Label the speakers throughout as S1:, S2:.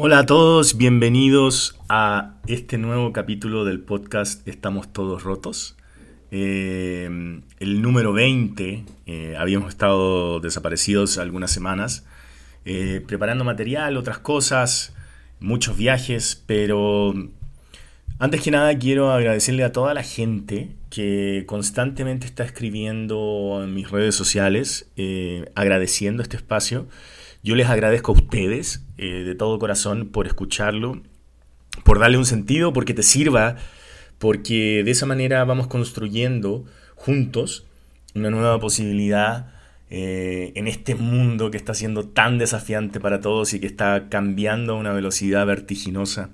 S1: Hola a todos, bienvenidos a este nuevo capítulo del podcast Estamos Todos Rotos. Eh, el número 20, eh, habíamos estado desaparecidos algunas semanas, eh, preparando material, otras cosas, muchos viajes, pero antes que nada quiero agradecerle a toda la gente que constantemente está escribiendo en mis redes sociales, agradeciendo este espacio. Yo les agradezco a ustedes eh, de todo corazón por escucharlo, por darle un sentido, porque te sirva, porque de esa manera vamos construyendo juntos una nueva posibilidad eh, en este mundo que está siendo tan desafiante para todos y que está cambiando a una velocidad vertiginosa.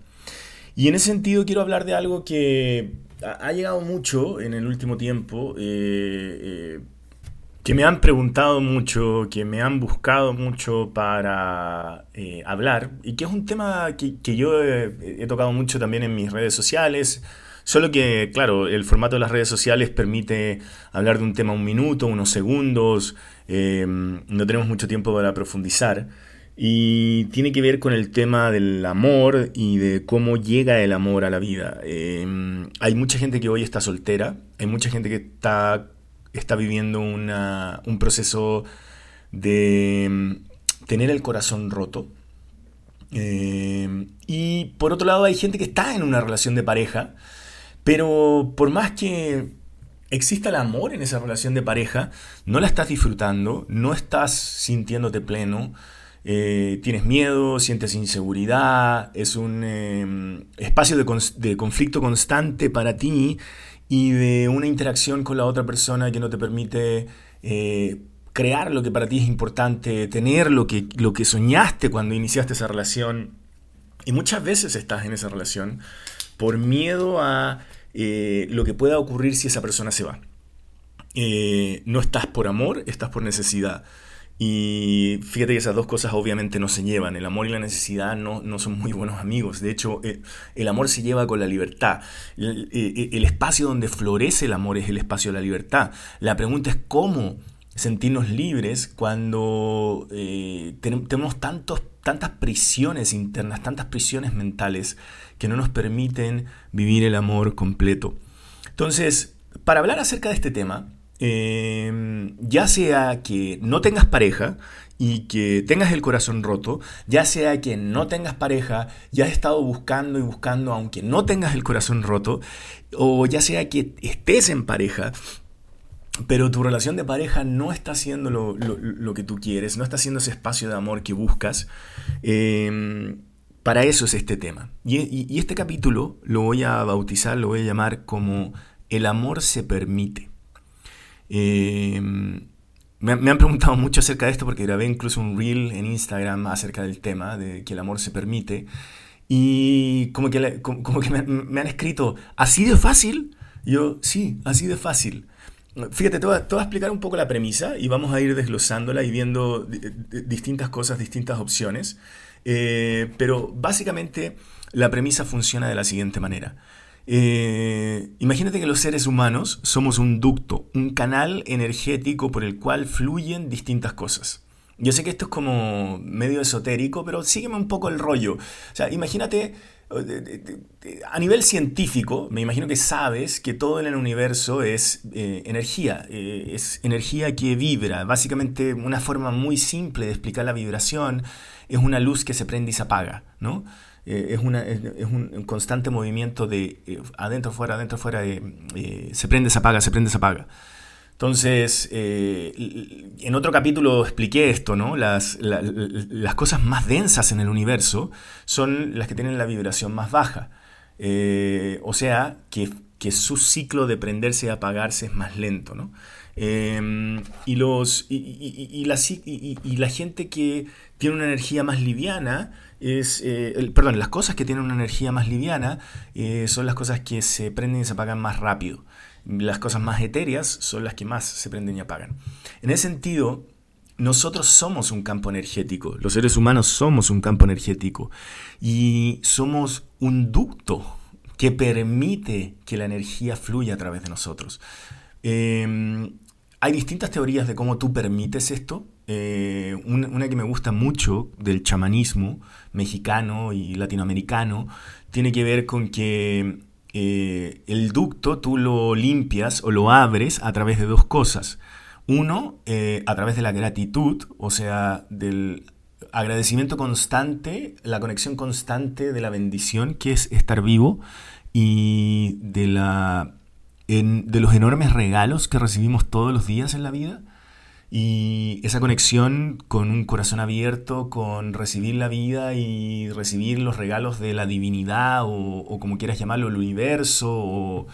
S1: Y en ese sentido quiero hablar de algo que ha llegado mucho en el último tiempo. Eh, que me han preguntado mucho, que me han buscado mucho para eh, hablar y que es un tema que, yo he, tocado mucho también en mis redes sociales. Solo que, claro, el formato de las redes sociales permite hablar de un tema un minuto, unos segundos, eh, no tenemos mucho tiempo para profundizar. Y tiene que ver con el tema del amor y de cómo llega el amor a la vida. Eh, hay mucha gente que hoy está soltera, hay mucha gente que está está viviendo un proceso de mm, tener el corazón roto. Eh, y por otro lado hay gente que está en una relación de pareja, pero por más que exista el amor en esa relación de pareja, no la estás disfrutando, no estás sintiéndote pleno, eh, tienes miedo, sientes inseguridad, es un eh, espacio de, de conflicto constante para ti y de una interacción con la otra persona que no te permite eh, crear lo que para ti es importante, tener lo que, lo que soñaste cuando iniciaste esa relación. Y muchas veces estás en esa relación por miedo a eh, lo que pueda ocurrir si esa persona se va. Eh, no estás por amor, estás por necesidad. Y fíjate que esas dos cosas obviamente no se llevan. El amor y la necesidad no, son muy buenos amigos. De hecho, eh, el amor se lleva con la libertad. Eh, eh, el, espacio donde florece el amor es el espacio de la libertad. La pregunta es cómo sentirnos libres cuando tenemos tantos, tantas prisiones internas, tantas prisiones mentales que no nos permiten vivir el amor completo. Entonces, para hablar acerca de este tema, Em, ya sea que no tengas pareja y que tengas el corazón roto, ya sea que no tengas pareja, ya has estado buscando y buscando aunque no tengas el corazón roto, o ya sea que estés en pareja, pero tu relación de pareja no está haciendo lo, que tú quieres, no está haciendo ese espacio de amor que buscas. Em, para eso es este tema. y este capítulo lo voy a bautizar, lo voy a llamar como El amor se permite. Em, me, han preguntado mucho acerca de esto porque grabé incluso un reel en Instagram acerca del tema, de que el amor se permite. Y como que, como, que me, han escrito, ¿así de fácil? yo, sí, así de fácil. Fíjate, te voy, a, explicar un poco la premisa y vamos a ir desglosándola y viendo distintas cosas, distintas opciones. Eh, pero básicamente la premisa funciona de la siguiente manera. Eh, imagínate que los seres humanos somos un ducto, un canal energético por el cual fluyen distintas cosas. Yo sé que esto es como medio esotérico, pero sígueme un poco el rollo. O sea, imagínate, eh, a nivel científico, me imagino que sabes que todo en el universo es eh, energía, es energía que vibra. Básicamente, una forma muy simple de explicar la vibración es una luz que se prende y se apaga, ¿no? Eh, es, una, es, un constante movimiento de eh, adentro, fuera, adentro, fuera, eh, se prende, se apaga, se prende, se apaga. Entonces, en otro capítulo expliqué esto, ¿no? Las, las, cosas más densas en el universo son las que tienen la vibración más baja. o sea, que, que, su ciclo de prenderse y apagarse es más lento, ¿no? y, los, y, la, y, la, gente que tiene una energía más liviana es, eh, perdón, las cosas que tienen una energía más liviana eh, son las cosas que se prenden y se apagan más rápido. Las cosas más etéreas son las que más se prenden y apagan. En ese sentido, nosotros somos un campo energético, los seres humanos somos un campo energético y somos un ducto que permite que la energía fluya a través de nosotros. Em, hay distintas teorías de cómo tú permites esto, eh, una, que me gusta mucho del chamanismo mexicano y latinoamericano, tiene que ver con que eh, el ducto tú lo limpias o lo abres a través de dos cosas. Uno, eh, a través de la gratitud, o sea, del agradecimiento constante, la conexión constante de la bendición que es estar vivo y de, la, de los enormes regalos que recibimos todos los días en la vida. Y esa conexión con un corazón abierto, con recibir la vida y recibir los regalos de la divinidad o, como quieras llamarlo, el universo o,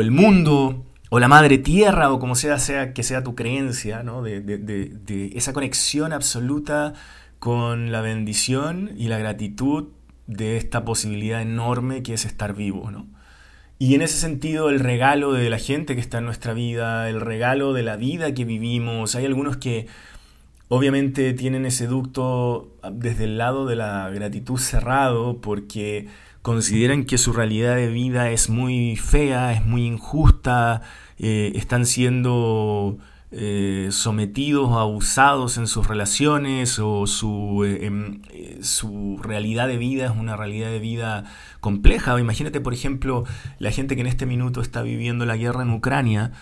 S1: el mundo o la madre tierra o como sea, sea que sea tu creencia, ¿no? de, de esa conexión absoluta con la bendición y la gratitud de esta posibilidad enorme que es estar vivo, ¿no? Y en ese sentido, el regalo de la gente que está en nuestra vida, el regalo de la vida que vivimos, hay algunos que obviamente tienen ese ducto desde el lado de la gratitud cerrado porque consideran que su realidad de vida es muy fea, es muy injusta, eh, están siendo eh, sometidos o abusados en sus relaciones o su, eh, em, su, realidad de vida es una realidad de vida compleja. Imagínate, por ejemplo, la gente que en este minuto está viviendo la guerra en Ucrania.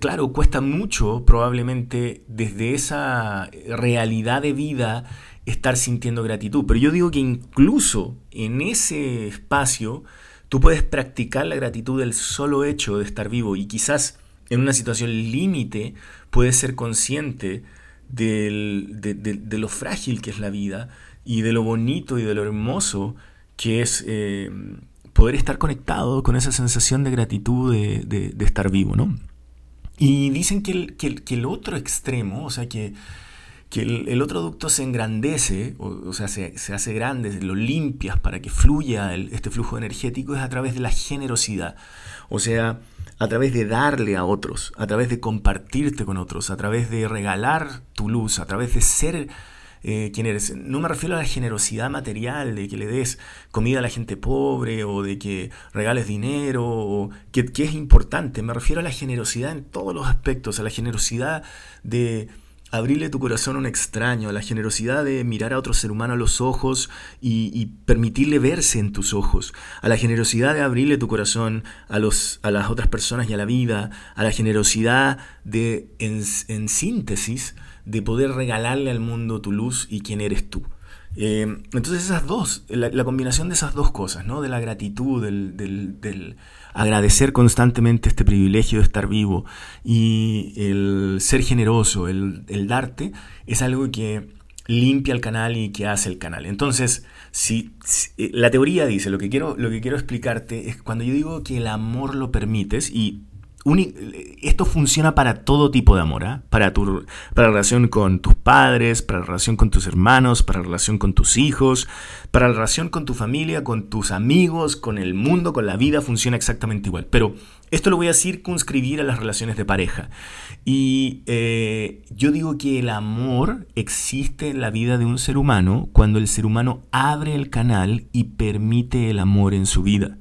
S1: claro, cuesta mucho probablemente desde esa realidad de vida estar sintiendo gratitud. Pero yo digo que incluso en ese espacio tú puedes practicar la gratitud del solo hecho de estar vivo y quizás en una situación límite puedes ser consciente de, lo frágil que es la vida y de lo bonito y de lo hermoso que es eh, poder estar conectado con esa sensación de gratitud de, estar vivo, ¿no? Y dicen que el, que el, otro extremo, o sea, que, el, otro ducto se engrandece, o, sea, se, hace grande, lo limpias para que fluya este flujo energético, es a través de la generosidad. O sea, a través de darle a otros, a través de compartirte con otros, a través de regalar tu luz, a través de ser eh, quien eres. No me refiero a la generosidad material, de que le des comida a la gente pobre o de que regales dinero, o que, es importante. Me refiero a la generosidad en todos los aspectos, a la generosidad de abrirle tu corazón a un extraño, la generosidad de mirar a otro ser humano a los ojos y, permitirle verse en tus ojos, a la generosidad de abrirle tu corazón a, los, a las otras personas y a la vida, a la generosidad de, en, síntesis, de poder regalarle al mundo tu luz y quién eres tú. Eh, entonces esas dos, la, combinación de esas dos cosas, ¿no? de la gratitud, del, del agradecer constantemente este privilegio de estar vivo y el ser generoso, el, darte, es algo que limpia el canal y que hace el canal. Entonces, si, eh, la teoría dice, lo que, quiero, lo que quiero explicarte es cuando yo digo que el amor lo permites, y esto funciona para todo tipo de amor, ¿ah? para, tu, para la relación con tus padres, para la relación con tus hermanos, para la relación con tus hijos, para la relación con tu familia, con tus amigos, con el mundo, con la vida, funciona exactamente igual. Pero esto lo voy a circunscribir a las relaciones de pareja. Y eh, yo digo que el amor existe en la vida de un ser humano cuando el ser humano abre el canal y permite el amor en su vida.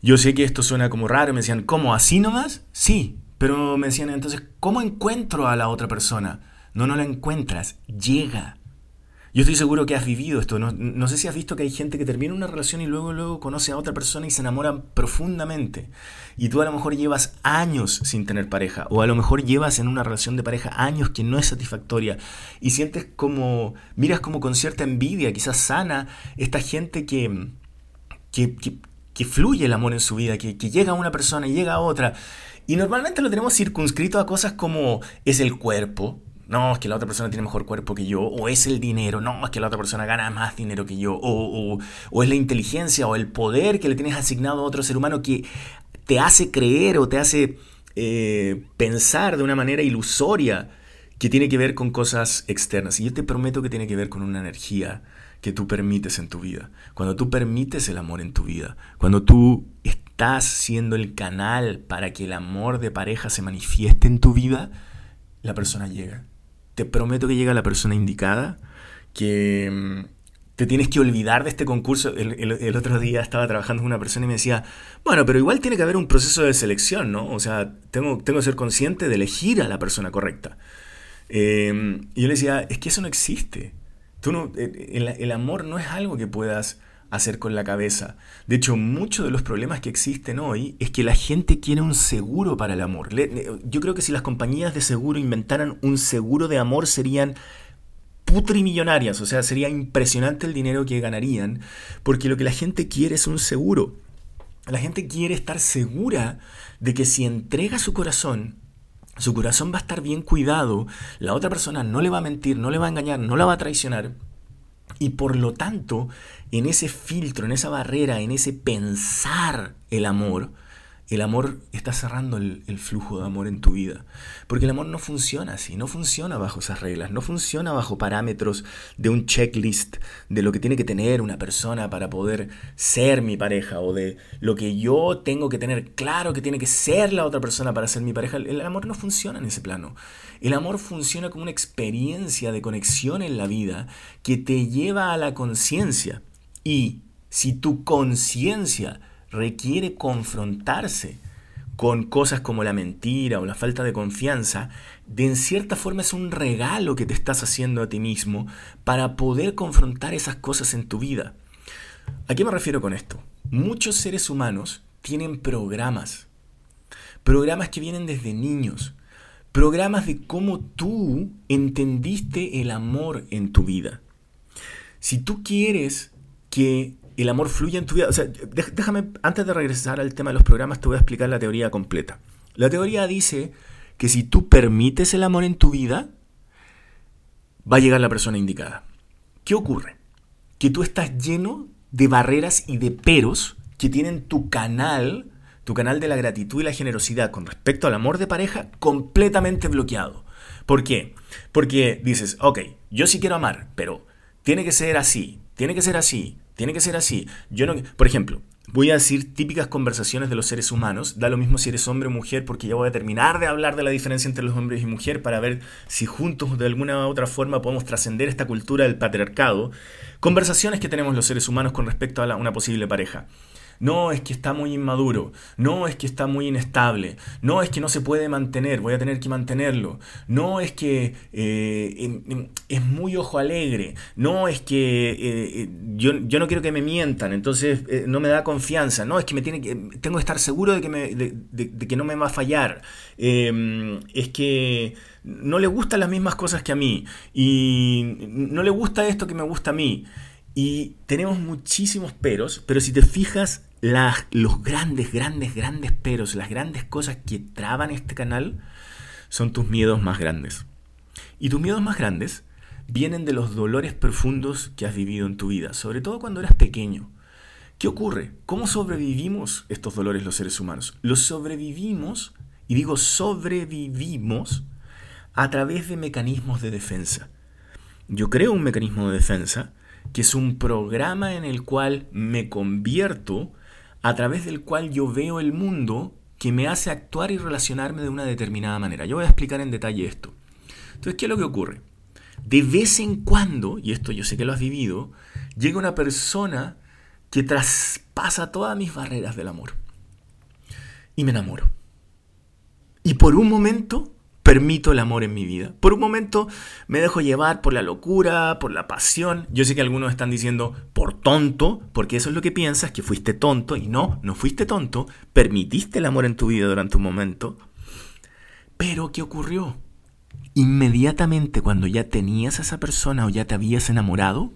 S1: Yo sé que esto suena como raro, me decían, ¿cómo? ¿Así nomás? Sí, pero me decían entonces, ¿cómo encuentro a la otra persona? No, no la encuentras, llega. Yo estoy seguro que has vivido esto. No, sé si has visto que hay gente que termina una relación y luego, luego conoce a otra persona y se enamora profundamente. Y tú a lo mejor llevas años sin tener pareja. O a lo mejor llevas en una relación de pareja años que no es satisfactoria. Y sientes como, miras como con cierta envidia, quizás sana, esta gente que, que fluye el amor en su vida, que, llega a una persona y llega a otra. Y normalmente lo tenemos circunscrito a cosas como es el cuerpo, no, es que la otra persona tiene mejor cuerpo que yo, o es el dinero, no, es que la otra persona gana más dinero que yo, o, es la inteligencia o el poder que le tienes asignado a otro ser humano que te hace creer o te hace eh, pensar de una manera ilusoria que tiene que ver con cosas externas. Y yo te prometo que tiene que ver con una energía que tú permites en tu vida, cuando tú permites el amor en tu vida, cuando tú estás siendo el canal para que el amor de pareja se manifieste en tu vida, la persona llega. Te prometo que llega la persona indicada, que mm, te tienes que olvidar de este concurso. El, otro día estaba trabajando con una persona y me decía, bueno, pero igual tiene que haber un proceso de selección, ¿no? O sea, tengo, tengo que ser consciente de elegir a la persona correcta. Eh, y yo le decía, es que eso no existe. Tú no, el, el amor no es algo que puedas hacer con la cabeza. De hecho, muchos de los problemas que existen hoy es que la gente quiere un seguro para el amor. Yo creo que si las compañías de seguro inventaran un seguro de amor serían putrimillonarias, o sea, sería impresionante el dinero que ganarían, porque lo que la gente quiere es un seguro. La gente quiere estar segura de que si entrega su corazón, su corazón va a estar bien cuidado, la otra persona no le va a mentir, no le va a engañar, no la va a traicionar, y por lo tanto, en ese filtro, en esa barrera, en ese pensar el amor, el amor está cerrando el, flujo de amor en tu vida. Porque el amor no funciona así, no funciona bajo esas reglas, no funciona bajo parámetros de un checklist de lo que tiene que tener una persona para poder ser mi pareja o de lo que yo tengo que tener claro que tiene que ser la otra persona para ser mi pareja. El amor no funciona en ese plano. El amor funciona como una experiencia de conexión en la vida que te lleva a la conciencia. Y si tu conciencia requiere confrontarse con cosas como la mentira o la falta de confianza, de en cierta forma es un regalo que te estás haciendo a ti mismo para poder confrontar esas cosas en tu vida. ¿A qué me refiero con esto? Muchos seres humanos tienen programas, programas que vienen desde niños, programas de cómo tú entendiste el amor en tu vida. Si tú quieres que el amor fluye en tu vida. O sea, déjame, antes de regresar al tema de los programas, te voy a explicar la teoría completa. La teoría dice que si tú permites el amor en tu vida, va a llegar la persona indicada. ¿Qué ocurre? Que tú estás lleno de barreras y de peros que tienen tu canal, tu canal de la gratitud y la generosidad con respecto al amor de pareja completamente bloqueado. ¿Por qué? Porque dices, ok, yo sí quiero amar, pero tiene que ser así, tiene que ser así, tiene que ser así. Yo no, por ejemplo, voy a decir típicas conversaciones de los seres humanos. Da lo mismo si eres hombre o mujer, porque ya voy a terminar de hablar de la diferencia entre los hombres y mujer para ver si juntos de alguna u otra forma podemos trascender esta cultura del patriarcado. Conversaciones que tenemos los seres humanos con respecto a una posible pareja no es que está muy inmaduro, no es que está muy inestable, no es que no se puede mantener, voy a tener que mantenerlo, no es que eh, es muy ojo alegre, no es que eh, eh, yo, no quiero que me mientan, entonces no me da confianza, no es que me tiene que, tengo que estar seguro de que, de que no me va a fallar, em, es que no le gustan las mismas cosas que a mí. Y no le gusta esto que me gusta a mí. Y tenemos muchísimos peros, pero si te fijas, los grandes, grandes, grandes peros, las grandes cosas que traban este canal, son tus miedos más grandes. Y tus miedos más grandes vienen de los dolores profundos que has vivido en tu vida, sobre todo cuando eras pequeño. ¿Qué ocurre? ¿Cómo sobrevivimos estos dolores los seres humanos? Los sobrevivimos, y digo sobrevivimos, a través de mecanismos de defensa. Yo creo un mecanismo de defensa que es un programa en el cual me convierto a través del cual yo veo el mundo que me hace actuar y relacionarme de una determinada manera. Yo voy a explicar en detalle esto. Entonces, ¿qué es lo que ocurre? De vez en cuando, y esto yo sé que lo has vivido, llega una persona que traspasa todas mis barreras del amor. Y me enamoro. Y por un momento permito el amor en mi vida. Por un momento me dejo llevar por la locura, por la pasión. Yo sé que algunos están diciendo por tonto, porque eso es lo que piensas, que fuiste tonto. Y no, no fuiste tonto. Permitiste el amor en tu vida durante un momento. Pero ¿qué ocurrió? Inmediatamente cuando ya tenías a esa persona o ya te habías enamorado,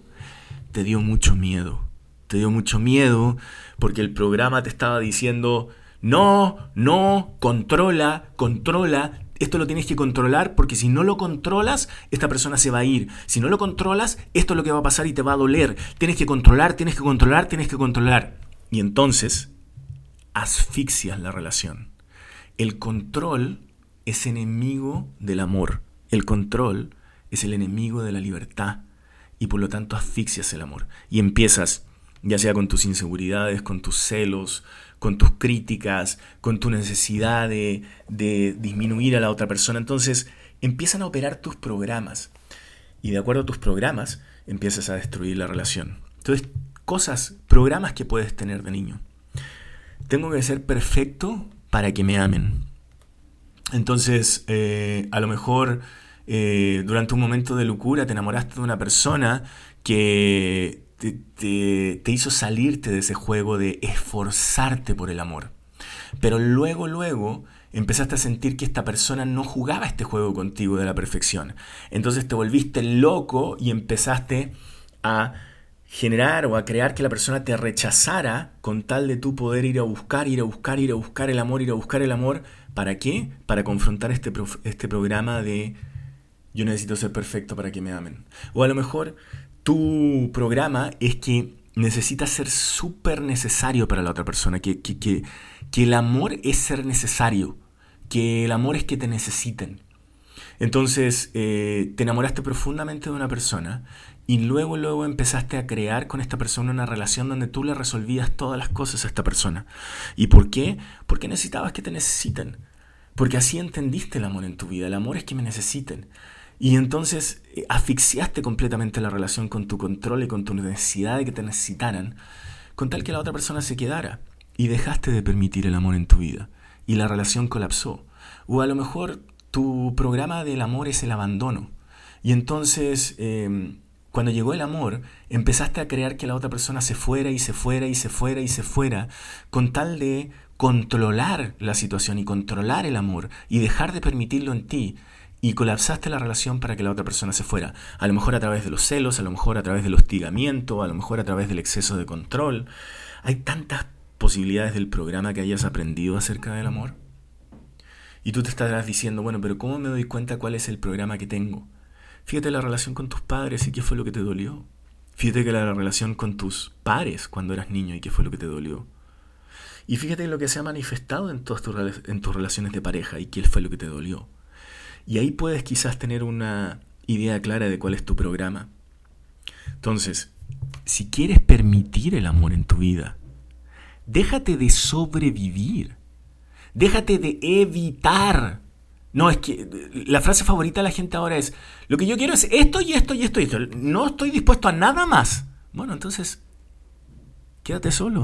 S1: te dio mucho miedo. Te dio mucho miedo porque el programa te estaba diciendo, no, no, controla, controla, esto lo tienes que controlar porque si no lo controlas, esta persona se va a ir. Si no lo controlas, esto es lo que va a pasar y te va a doler. Tienes que controlar, tienes que controlar, tienes que controlar. Y entonces asfixias la relación. El control es enemigo del amor. El control es el enemigo de la libertad. Y por lo tanto asfixias el amor. Y empiezas, ya sea con tus inseguridades, con tus celos, con tus críticas, con tu necesidad de, disminuir a la otra persona. Entonces empiezan a operar tus programas y de acuerdo a tus programas empiezas a destruir la relación. Entonces, cosas, programas que puedes tener de niño. Tengo que ser perfecto para que me amen. Entonces, eh, a lo mejor eh, durante un momento de locura te enamoraste de una persona que te, hizo salirte de ese juego de esforzarte por el amor. Pero luego, luego, empezaste a sentir que esta persona no jugaba este juego contigo de la perfección. Entonces te volviste loco y empezaste a generar o a crear que la persona te rechazara con tal de tú poder ir a buscar, ir a buscar, ir a buscar el amor, ir a buscar el amor. ¿Para qué? Para confrontar este, este programa de yo necesito ser perfecto para que me amen. O a lo mejor tu programa es que necesitas ser súper necesario para la otra persona, que, que, que, que el amor es ser necesario que el amor es que te necesiten. Entonces eh, te enamoraste profundamente de una persona y luego, luego empezaste a crear con esta persona una relación donde tú le resolvías todas las cosas a esta persona. ¿Y por qué? Porque necesitabas que te necesiten. Porque así entendiste el amor en tu vida. El amor es que me necesiten. Y entonces eh, asfixiaste completamente la relación con tu control y con tu necesidad de que te necesitaran, con tal que la otra persona se quedara. Y dejaste de permitir el amor en tu vida y la relación colapsó. O a lo mejor tu programa del amor es el abandono. Y entonces, em, cuando llegó el amor, empezaste a crear que la otra persona se fuera y se fuera y se fuera y se fuera, con tal de controlar la situación y controlar el amor y dejar de permitirlo en ti. Y colapsaste la relación para que la otra persona se fuera. A lo mejor a través de los celos, a lo mejor a través del hostigamiento, a lo mejor a través del exceso de control. Hay tantas posibilidades del programa que hayas aprendido acerca del amor? Y tú te estarás diciendo, bueno, pero ¿cómo me doy cuenta cuál es el programa que tengo? Fíjate la relación con tus padres y qué fue lo que te dolió. Fíjate que la relación con tus pares cuando eras niño y qué fue lo que te dolió. Y fíjate lo que se ha manifestado en, todas tus, en tus relaciones de pareja y qué fue lo que te dolió. Y ahí puedes quizás tener una idea clara de cuál es tu programa. Entonces, si quieres permitir el amor en tu vida, Déjate de sobrevivir. Déjate de evitar. No, es que la frase favorita de la gente ahora es, lo que yo quiero es esto y esto y esto y esto. No estoy dispuesto a nada más. Bueno, entonces, quédate solo.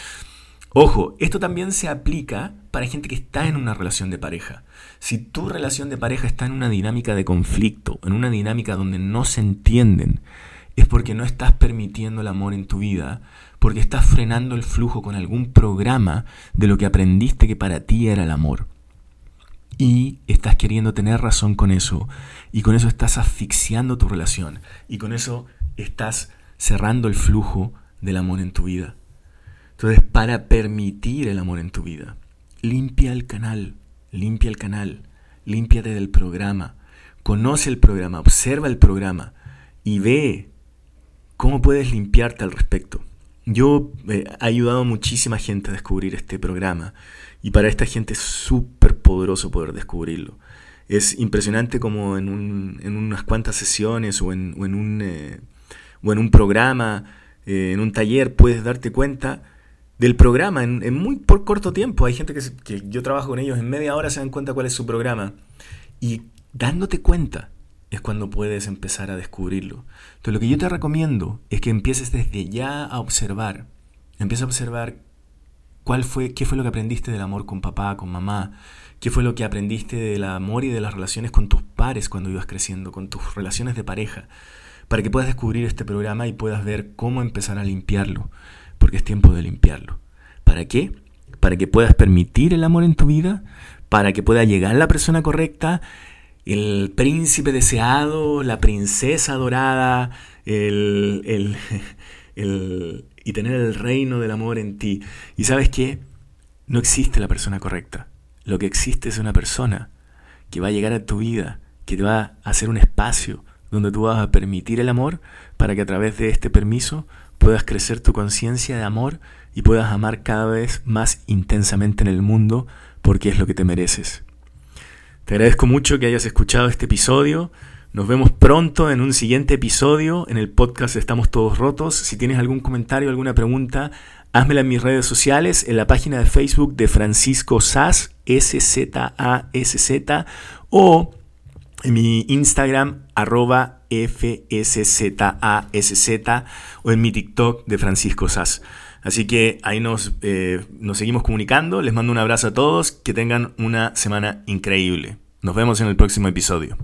S1: Ojo, esto también se aplica para gente que está en una relación de pareja. Si tu relación de pareja está en una dinámica de conflicto, en una dinámica donde no se entienden, es porque no estás permitiendo el amor en tu vida, porque estás frenando el flujo con algún programa de lo que aprendiste que para ti era el amor. Y estás queriendo tener razón con eso, y con eso estás asfixiando tu relación, y con eso estás cerrando el flujo del amor en tu vida. Entonces, para permitir el amor en tu vida, limpia el canal, limpia el canal, límpiate del programa, conoce el programa, observa el programa y ve ¿Cómo puedes limpiarte al respecto? Yo eh, he ayudado a muchísima gente a descubrir este programa y para esta gente es súper poderoso poder descubrirlo. Es impresionante como en, unas cuantas sesiones o en, un, eh, o en un programa, eh, en un taller, puedes darte cuenta del programa en, muy por corto tiempo. Hay gente que, que yo trabajo con ellos, en media hora se dan cuenta cuál es su programa. Y dándote cuenta es cuando puedes empezar a descubrirlo. Entonces lo que yo te recomiendo es que empieces desde ya a observar. Empieza a observar cuál fue, qué fue lo que aprendiste del amor con papá, con mamá, qué fue lo que aprendiste del amor y de las relaciones con tus pares cuando ibas creciendo, con tus relaciones de pareja, para que puedas descubrir este programa y puedas ver cómo empezar a limpiarlo, porque es tiempo de limpiarlo. ¿Para qué? Para que puedas permitir el amor en tu vida, para que pueda llegar la persona correcta el príncipe deseado, la princesa dorada, el, y tener el reino del amor en ti. Y sabes qué? No existe la persona correcta. Lo que existe es una persona que va a llegar a tu vida, que te va a hacer un espacio donde tú vas a permitir el amor para que a través de este permiso puedas crecer tu conciencia de amor y puedas amar cada vez más intensamente en el mundo porque es lo que te mereces. Te agradezco mucho que hayas escuchado este episodio. Nos vemos pronto en un siguiente episodio en el podcast Estamos Todos Rotos. Si tienes algún comentario, alguna pregunta, házmela en mis redes sociales, en la página de Facebook de Francisco Sass, S-Z-A-S-Z, o en mi Instagram, arroba F-S-Z-A-S-Z, o en mi TikTok de Francisco Sass. Así que ahí nos, eh, nos seguimos comunicando. Les mando un abrazo a todos. Que tengan una semana increíble. Nos vemos en el próximo episodio.